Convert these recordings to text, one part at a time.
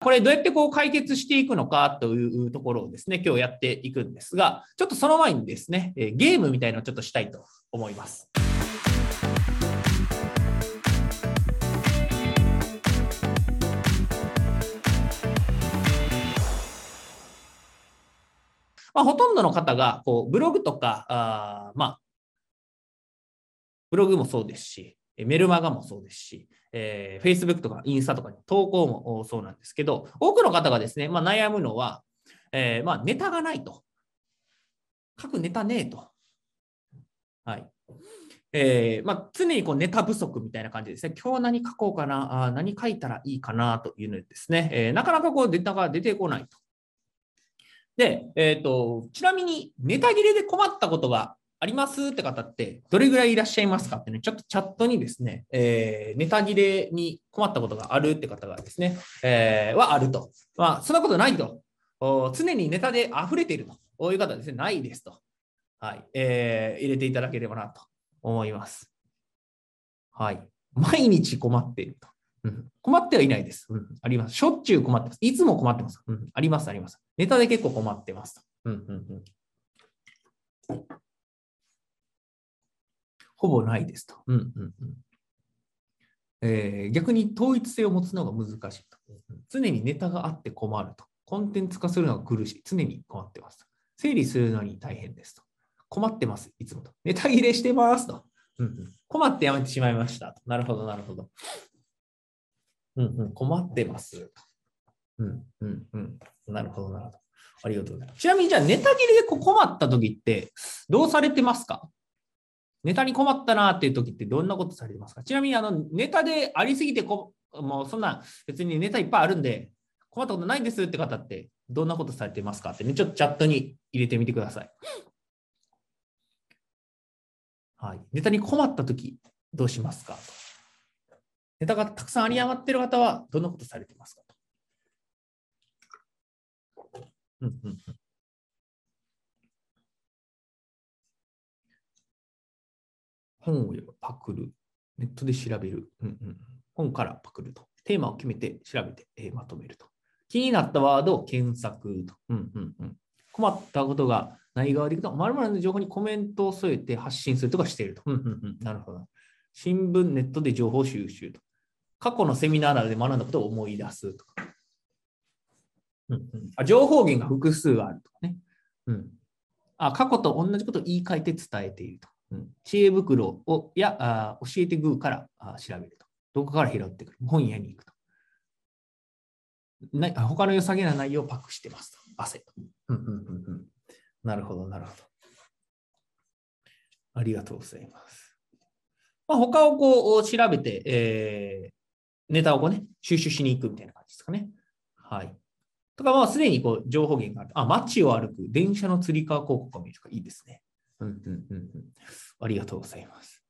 これどうやってこう解決していくのかというところをですね、今日やっていくんですが、ちょっとその前にですね、ゲームみたいのをちょっとしたいと思います。まあ、ほとんどの方がこうブログとか、あまあ、ブログもそうですし、メルマガもそうですし、えー、Facebook とかインスタとかに投稿もそうなんですけど、多くの方がですね、まあ、悩むのは、えー、まあ、ネタがないと。書くネタねえと。はい。えーまあ、常にこうネタ不足みたいな感じですね。今日何書こうかな、あ何書いたらいいかなというのですね、えー、なかなかこうネタが出てこないと。で、え、ー、と、ちなみにネタ切れで困ったことがあります？って方って、どれぐらいいらっしゃいますかってね、ちょっとチャットにですね、えー、ネタ切れに困ったことがあるって方がですね、えー、はあると。まあ、そんなことないと。常にネタで溢れていると。いう方はですね、ないですと。はい。えー、入れていただければなと思います。はい。毎日困っていると。うん、困ってはいないです、うん。あります。しょっちゅう困ってます。いつも困ってます。うん、あります、あります。ネタで結構困ってます。うんうんうんほぼないですと。うんうんうんえー、逆に統一性を持つのが難しいと。常にネタがあって困ると。コンテンツ化するのが苦しい。常に困ってますと。整理するのに大変ですと。困ってます、いつもと。ネタ切れしてますと。うんうん、困ってやめてしまいましたと。なるほど、なるほど。うんうん、困ってますうんうんうん。なるほど、なるほど。ありがとうございます。ちなみにじゃあネタ切れで困った時ってどうされてますか？ネタに困ったなっていう時ってどんなことされてますか？ちなみにあのネタでありすぎてこ、もうそんな別にネタいっぱいあるんで困ったことないんですって方ってどんなことされてますかってね、ちょっとチャットに入れてみてください。はい。ネタに困った時どうしますか？ネタがたくさんあり余ってる方はどんなことされてますか？うんうんうん本を読む、パクる、ネットで調べる、うんうん、本からパクると。テーマを決めて調べて、えー、まとめると。気になったワードを検索と。うんうんうん、困ったことがない側でいくと、まるの情報にコメントを添えて発信するとかしていると。うんうんうん、なるほど。新聞、ネットで情報収集と。過去のセミナーなどで学んだことを思い出すとか。うんうん、あ情報源が複数あるとかね。うん、あ過去と同じことを言い換えて伝えていると。うん、知恵袋をやあ教えてグーからあ調べると。どこから拾ってくる？本屋に行くと。な他の良さげな内容をパックしてますと。汗と。うんうんうんうん。なるほど、なるほど。ありがとうございます。まあ、他をこう調べて、えー、ネタをこうね、収集しに行くみたいな感じですかね。はい。とか、まあ、すでにこう情報源がある。あ、街を歩く、電車のつり革広告を見るとかいいですね。うんうんうん。ありがとうございます。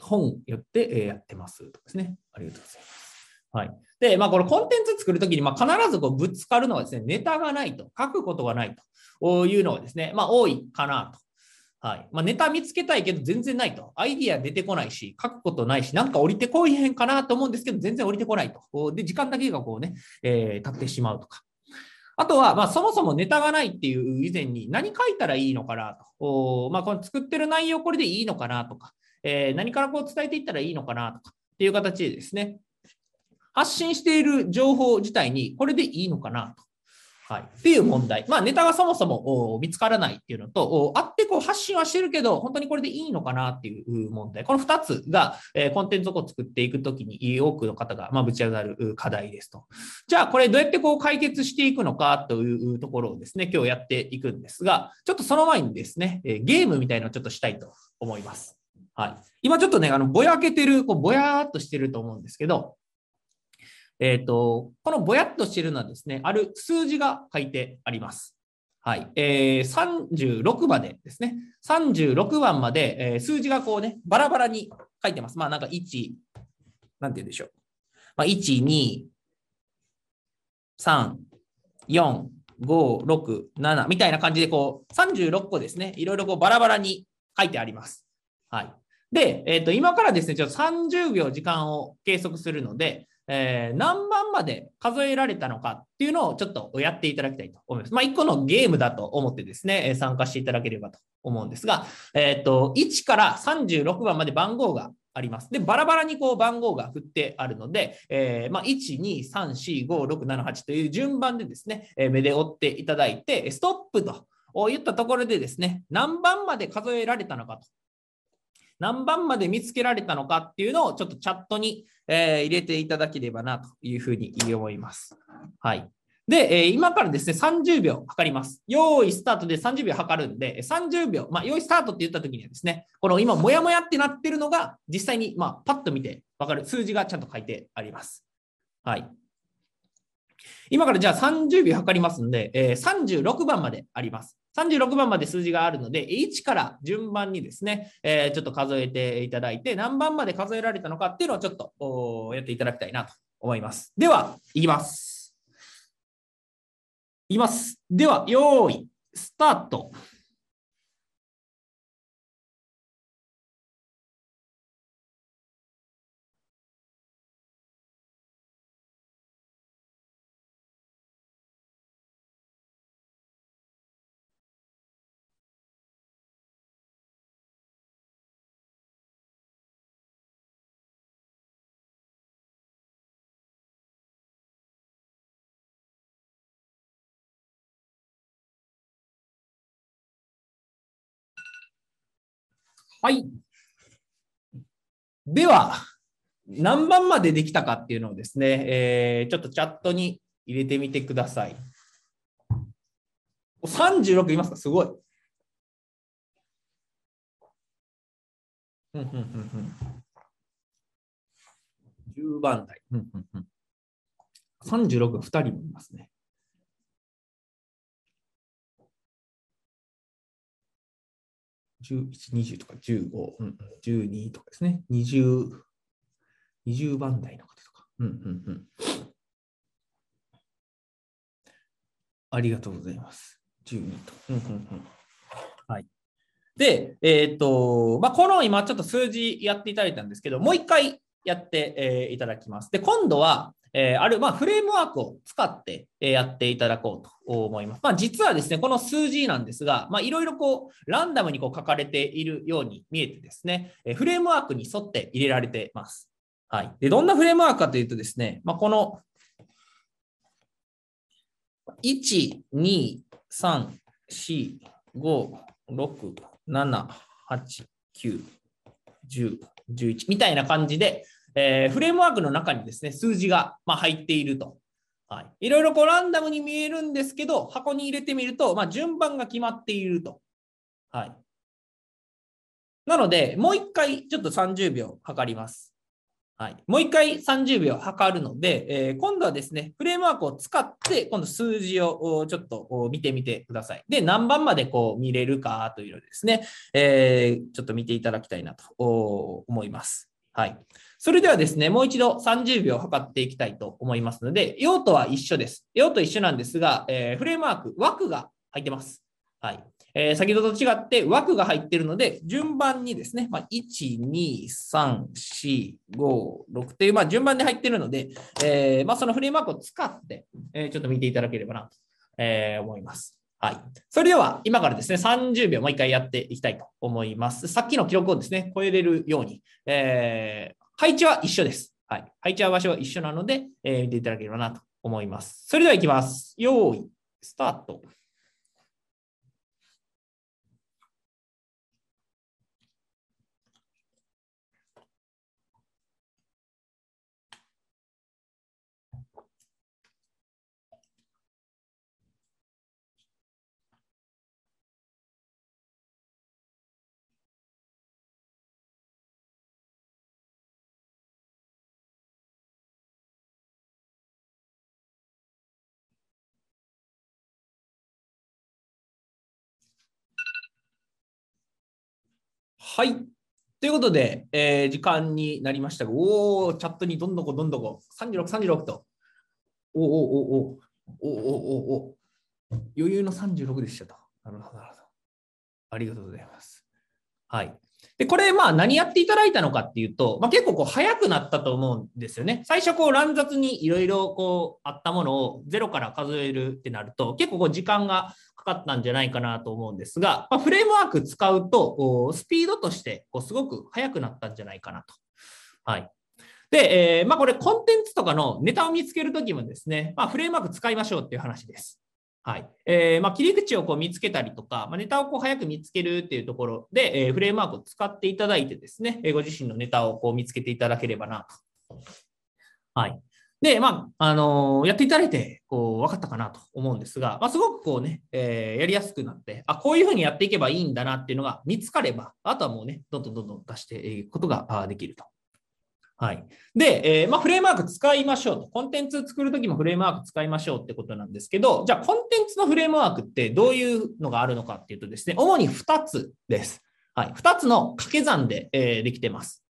本よってやってますとですね。ありがとうございます。はい。で、まあ、これコンテンツ作るときに、まあ、必ずこうぶつかるのはですね、ネタがないと、書くことがないというのはですね、まあ、多いかなと。はいまあ、ネタ見つけたいけど全然ないと。アイディア出てこないし、書くことないし、なんか降りてこいへんかなと思うんですけど、全然降りてこないと。で、時間だけがこうね、えー、経ってしまうとか。あとは、まあ、そもそもネタがないっていう以前に何書いたらいいのかなと。まあ、この作ってる内容これでいいのかなとか、えー、何からこう伝えていったらいいのかなとかっていう形でですね、発信している情報自体にこれでいいのかなと。はい、っていう問題。まあ、ネタがそもそも見つからないっていうのと、あってこう発信はしてるけど、本当にこれでいいのかなっていう問題。この2つが、え、コンテンツを作っていくときに多くの方が、ま、ぶち上がる課題ですと。じゃあ、これどうやってこう解決していくのかというところをですね、今日やっていくんですが、ちょっとその前にですね、ゲームみたいなのをちょっとしたいと思います。はい。今ちょっとね、あの、ぼやけてる、こうぼやーっとしてると思うんですけど、えっ、ー、と、このぼやっとしているのはですね、ある数字が書いてあります。はい。えー、36までですね。36番まで、えー、数字がこうね、バラバラに書いてます。まあなんか1、なんて言うんでしょう。まあ、1、2、3、4、5、6、7みたいな感じでこう36個ですね。いろいろこうバラバラに書いてあります。はい。で、えっ、ー、と、今からですね、ちょっと30秒時間を計測するので、えー、何番まで数えられたのかっていうのをちょっとやっていただきたいと思います。まあ、1個のゲームだと思ってですね、参加していただければと思うんですが、え、ー、と、1から36番まで番号があります。で、バラバラにこう番号が振ってあるので、えー、まあ、1、2、3、4、5、6、7、8という順番でですね、え目で追っていただいて、ストップと言ったところでですね、何番まで数えられたのかと。何番まで見つけられたのかっていうのをちょっとチャットに、えー、入れていただければなというふうに思います。はい。で、えー、今からですね、30秒測ります。用意スタートで30秒測るんで、30秒、まあ、用意スタートって言った時にはですね、この今、もやもやってなってるのが、実際に、まあ、パッと見て分かる数字がちゃんと書いてあります。はい。今からじゃあ30秒測りますので、えー、36番まであります。36番まで数字があるので、1から順番にですね、えー、ちょっと数えていただいて、何番まで数えられたのかっていうのをちょっとやっていただきたいなと思います。では、いきます。いきます。では、用意、スタート。はい。では、何番までできたかっていうのをですね、えー、ちょっとチャットに入れてみてください。36いますか？すごい。うんうんうんうん10番台。うんうんうん、36が2人もいますね。11、20とか15、うん、12とかですね。20、20番台の方とか。うんうんうん。ありがとうございます。12と。うんうんうん。はい。で、えっ、ー、と、まあ、この今ちょっと数字やっていただいたんですけど、もう一回やって、え、いただきます。で、今度は、え、ある、まあ、フレームワークを使って、えやっていただこうと思います。まあ、実はですね、この数字なんですが、まあ、いろいろこう、ランダムにこう書かれているように見えてですね、えフレームワークに沿って入れられてます。はい。で、どんなフレームワークかというとですね、まあ、この、1、2、3、4、5、6、7、8、9、10、11みたいな感じで、えー、フレームワークの中にですね、数字が、まあ、入っていると。はい、いろいろこうランダムに見えるんですけど、箱に入れてみると、まあ、順番が決まっていると。はい。なので、もう一回ちょっと30秒測ります。はい、もう一回30秒測るので、えー、今度はですね、フレームワークを使って、今度数字をちょっと見てみてください。で、何番までこう見れるかというのですね、えー、ちょっと見ていただきたいなと思います。はい。それではですね、もう一度30秒測っていきたいと思いますので、用途は一緒です。用途一緒なんですが、えー、フレームワーク、枠が入ってます。はい。えー、先ほどと違って枠が入っているので、順番にですね、まあ、1、2、3、4、5、6という、まあ、順番で入っているので、えー、まあ、そのフレームワークを使って、えちょっと見ていただければなと、え思います。はい。それでは、今からですね、30秒もう一回やっていきたいと思います。さっきの記録をですね、超えれるように、え配置は一緒です。はい。配置は場所は一緒なので、えー、見ていただければなと思います。それでは行きます。用意、スタート。はい。ということで、えー、時間になりましたが、おお、チャットにどんどこどんどこ、36、36と。おおおおおおおお余裕の36でしたと。なるほど、なるほど。ありがとうございます。はい。で、これ、まあ、何やっていただいたのかっていうと、まあ、結構こう、早くなったと思うんですよね。最初、こう、乱雑にいろいろこう、あったものをゼロから数えるってなると、結構こう、時間がかかったんじゃないかなと思うんですが、まあ、フレームワーク使うと、スピードとしてこうすごく速くなったんじゃないかなと。はい。で、えー、まあ、これコンテンツとかのネタを見つけるときもですね、まあ、フレームワーク使いましょうっていう話です。はい。えー、まあ、切り口をこう見つけたりとか、まあ、ネタをこう早く見つけるっていうところで、えー、フレームワークを使っていただいてですね、ご自身のネタをこう見つけていただければなと。はい。で、まあ、あのー、やっていただいて、こう、分かったかなと思うんですが、まあ、すごくこうね、えー、やりやすくなって、あ、こういうふうにやっていけばいいんだなっていうのが見つかれば、あとはもうね、どんどんどんどん出していくことができると。はい。で、えー、まあ、フレームワーク使いましょうと。コンテンツ作るときもフレームワーク使いましょうってことなんですけど、じゃあ、コンテンツのフレームワークってどういうのがあるのかっていうとですね、主に2つです。はい。2つの掛け算で、えー、できてます。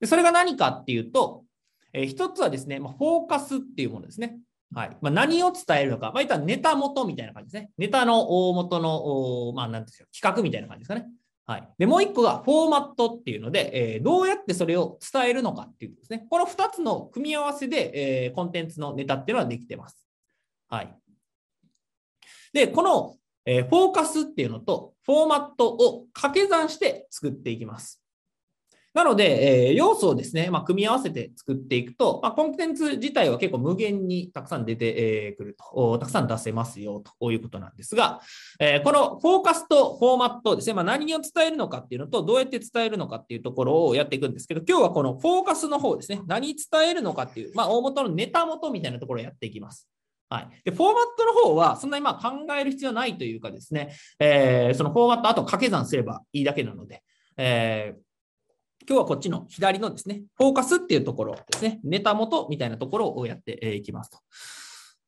でそれが何かっていうと、えー、一つはですね、まあ、フォーカスっていうものですね。はい。まあ、何を伝えるのか。まあ、いったネタ元みたいな感じですね。ネタの大元の、まあ、なんですか、企画みたいな感じですかね。はい。で、もう一個がフォーマットっていうので、えー、どうやってそれを伝えるのかっていうですね。この2つの組み合わせで、えー、コンテンツのネタっていうのはできてます。はい。で、この、えー、フォーカスっていうのとフォーマットを掛け算して作っていきます。なので、えー、要素をですね、まあ、組み合わせて作っていくと、まあ、コンテンツ自体は結構無限にたくさん出てくると、たくさん出せますよということなんですが、えー、このフォーカスとフォーマットですね、まあ、何を伝えるのかっていうのと、どうやって伝えるのかっていうところをやっていくんですけど、今日はこのフォーカスの方ですね、何伝えるのかっていう、まあ、大元のネタ元みたいなところをやっていきます。はい、でフォーマットの方は、そんなにまあ考える必要ないというかですね、えー、そのフォーマット、あと掛け算すればいいだけなので、えー今日はこっちの左のですね、フォーカスっていうところですね、ネタ元みたいなところをやっていきますと。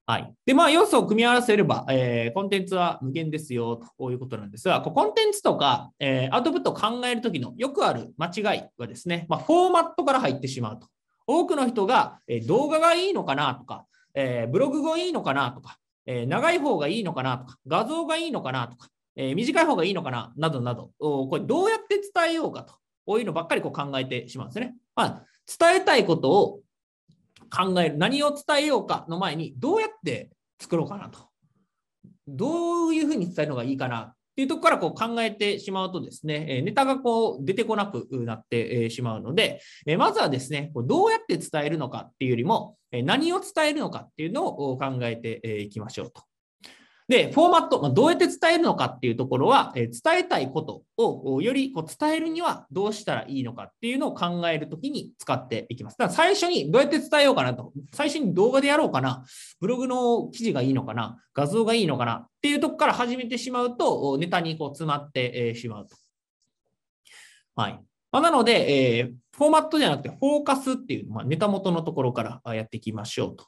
はい。で、まあ、要素を組み合わせれば、えー、コンテンツは無限ですよ、ということなんですが、コンテンツとか、えー、アウトプットを考えるときのよくある間違いはですね、まあ、フォーマットから入ってしまうと。多くの人が、えー、動画がいいのかなとか、えブログがいいのかなとか、え長い方がいいのかなとか、画像がいいのかなとか、え短い方がいいのかななどなど、これどうやって伝えようかとこういうのばっかりこう考えてしまうんですね。まあ、伝えたいことを考える。何を伝えようかの前に、どうやって作ろうかなと。どういうふうに伝えるのがいいかなっていうところからこう考えてしまうとですね、ネタがこう出てこなくなってしまうので、まずはですね、どうやって伝えるのかっていうよりも、何を伝えるのかっていうのを考えていきましょうと。で、フォーマット、まあ、どうやって伝えるのかっていうところは、え伝えたいことをよりこう伝えるにはどうしたらいいのかっていうのを考えるときに使っていきます。だから最初にどうやって伝えようかなと、最初に動画でやろうかな、ブログの記事がいいのかな、画像がいいのかなっていうとこから始めてしまうと、ネタにこう詰まってしまうと。はい。ま、なので、えー、フォーマットじゃなくて、フォーカスっていう、まあ、ネタ元のところからやっていきましょうと